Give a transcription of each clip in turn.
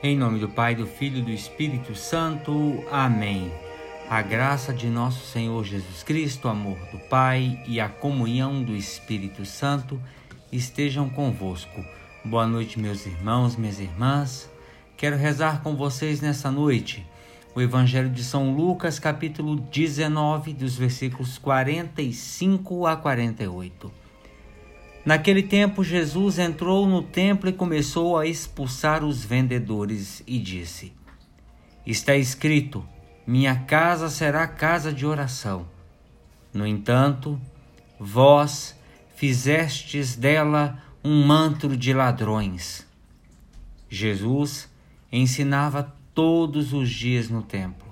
Em nome do Pai, do Filho e do Espírito Santo. Amém. A graça de nosso Senhor Jesus Cristo, o amor do Pai e a comunhão do Espírito Santo estejam convosco. Boa noite, meus irmãos, minhas irmãs. Quero rezar com vocês nessa noite o Evangelho de São Lucas, capítulo 19, dos versículos 45 a 48. Naquele tempo, Jesus entrou no templo e começou a expulsar os vendedores e disse: Está escrito: Minha casa será casa de oração. No entanto, vós fizestes dela um mantro de ladrões. Jesus ensinava todos os dias no templo.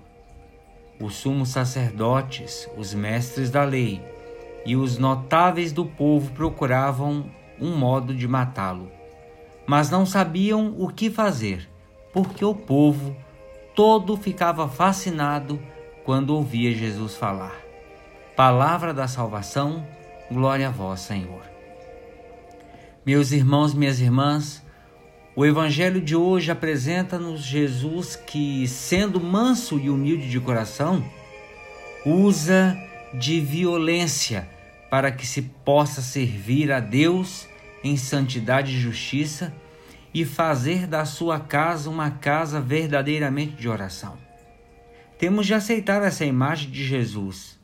Os sumos sacerdotes, os mestres da lei, e os notáveis do povo procuravam um modo de matá-lo. Mas não sabiam o que fazer, porque o povo todo ficava fascinado quando ouvia Jesus falar. Palavra da salvação, glória a vós, Senhor. Meus irmãos, minhas irmãs, o Evangelho de hoje apresenta-nos Jesus que, sendo manso e humilde de coração, usa de violência para que se possa servir a Deus em santidade e justiça e fazer da sua casa uma casa verdadeiramente de oração. Temos de aceitar essa imagem de Jesus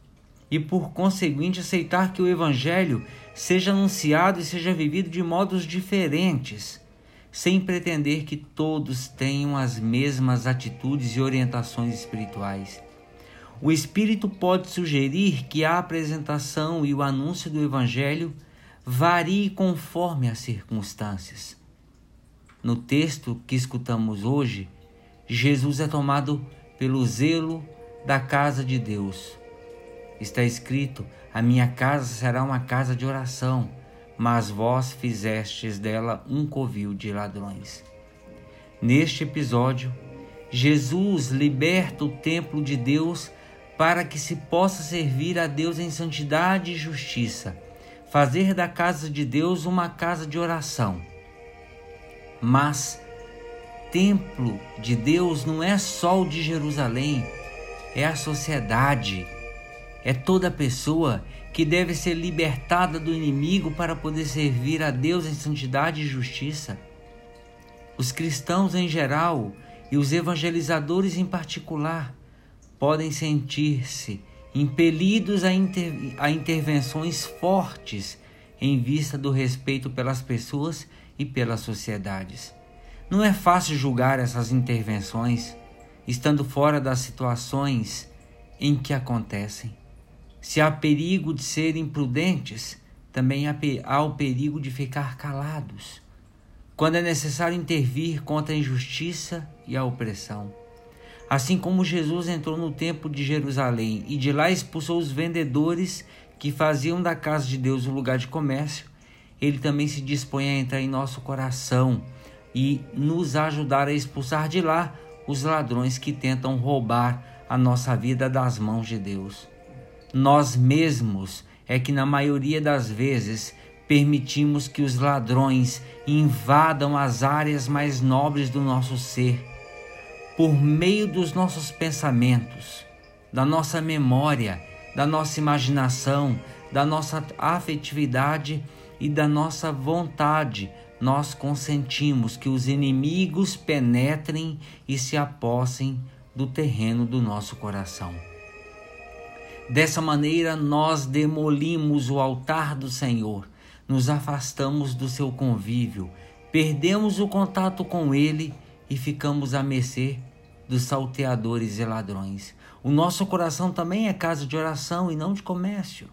e, por conseguinte, aceitar que o Evangelho seja anunciado e seja vivido de modos diferentes, sem pretender que todos tenham as mesmas atitudes e orientações espirituais. O Espírito pode sugerir que a apresentação e o anúncio do Evangelho varie conforme as circunstâncias. No texto que escutamos hoje, Jesus é tomado pelo zelo da casa de Deus. Está escrito: A minha casa será uma casa de oração, mas vós fizestes dela um covil de ladrões. Neste episódio, Jesus liberta o templo de Deus para que se possa servir a Deus em santidade e justiça, fazer da casa de Deus uma casa de oração. Mas templo de Deus não é só o de Jerusalém, é a sociedade, é toda pessoa que deve ser libertada do inimigo para poder servir a Deus em santidade e justiça. Os cristãos em geral e os evangelizadores em particular podem sentir-se impelidos a, inter a intervenções fortes em vista do respeito pelas pessoas e pelas sociedades. Não é fácil julgar essas intervenções, estando fora das situações em que acontecem. Se há perigo de serem imprudentes, também há o perigo de ficar calados, quando é necessário intervir contra a injustiça e a opressão. Assim como Jesus entrou no templo de Jerusalém e de lá expulsou os vendedores que faziam da casa de Deus um lugar de comércio, ele também se dispõe a entrar em nosso coração e nos ajudar a expulsar de lá os ladrões que tentam roubar a nossa vida das mãos de Deus. Nós mesmos é que, na maioria das vezes, permitimos que os ladrões invadam as áreas mais nobres do nosso ser por meio dos nossos pensamentos, da nossa memória, da nossa imaginação, da nossa afetividade e da nossa vontade, nós consentimos que os inimigos penetrem e se apossem do terreno do nosso coração. Dessa maneira, nós demolimos o altar do Senhor, nos afastamos do seu convívio, perdemos o contato com Ele e ficamos à mercê dos salteadores e ladrões. O nosso coração também é casa de oração e não de comércio.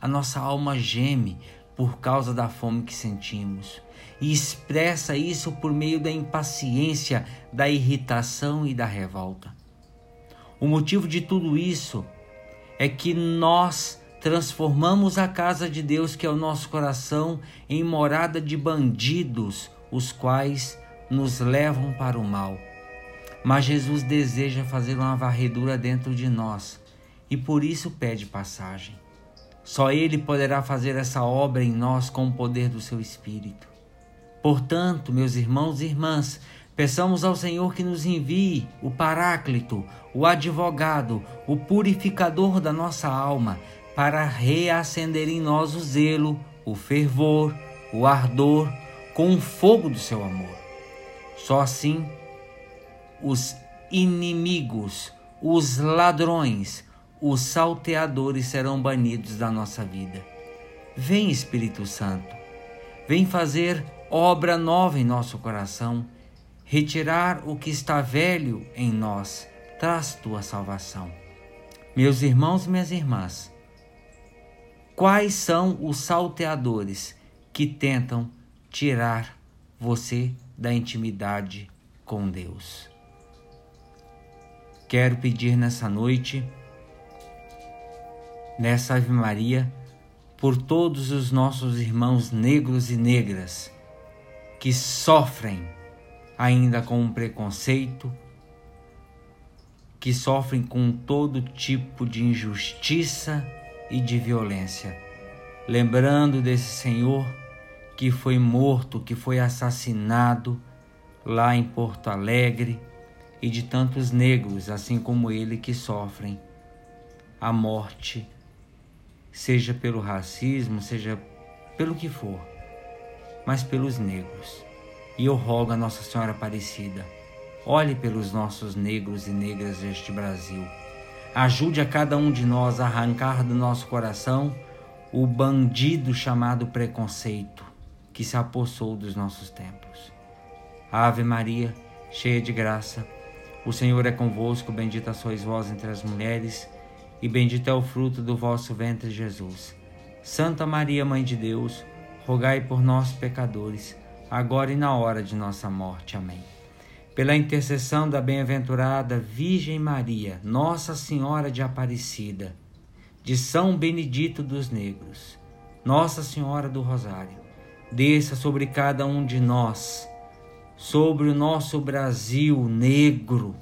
A nossa alma geme por causa da fome que sentimos e expressa isso por meio da impaciência, da irritação e da revolta. O motivo de tudo isso é que nós transformamos a casa de Deus, que é o nosso coração, em morada de bandidos, os quais nos levam para o mal. Mas Jesus deseja fazer uma varredura dentro de nós e por isso pede passagem. Só Ele poderá fazer essa obra em nós com o poder do seu Espírito. Portanto, meus irmãos e irmãs, Peçamos ao Senhor que nos envie o Paráclito, o advogado, o purificador da nossa alma, para reacender em nós o zelo, o fervor, o ardor, com o fogo do seu amor. Só assim os inimigos, os ladrões, os salteadores serão banidos da nossa vida. Vem, Espírito Santo, vem fazer obra nova em nosso coração, retirar o que está velho em nós, traz tua salvação. Meus irmãos minhas irmãs, quais são os salteadores que tentam tirar você da intimidade com Deus? Quero pedir nessa noite, nessa Ave Maria, por todos os nossos irmãos negros e negras que sofrem ainda com um preconceito, que sofrem com todo tipo de injustiça e de violência. Lembrando desse Senhor que foi morto, que foi assassinado lá em Porto Alegre e de tantos negros, assim como ele, que sofrem a morte, seja pelo racismo, seja pelo que for, mas pelos negros. E eu rogo a Nossa Senhora Aparecida, olhe pelos nossos negros e negras deste Brasil. Ajude a cada um de nós a arrancar do nosso coração o bandido chamado preconceito que se apossou dos nossos tempos. Ave Maria, cheia de graça, o Senhor é convosco, bendita sois vós entre as mulheres, e bendito é o fruto do vosso ventre, Jesus. Santa Maria, Mãe de Deus, rogai por nós, pecadores, agora e na hora de nossa morte. Amém. Pela intercessão da bem-aventurada Virgem Maria, Nossa Senhora de Aparecida, de São Benedito dos Negros, Nossa Senhora do Rosário, desça sobre cada um de nós sobre o nosso Brasil negro,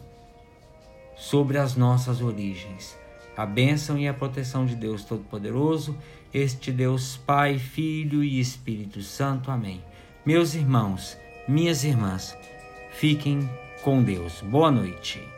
sobre as nossas origens. A bênção e a proteção de Deus Todo-Poderoso, este Deus Pai, Filho e Espírito Santo. Amém. Meus irmãos, minhas irmãs, fiquem com Deus. Boa noite.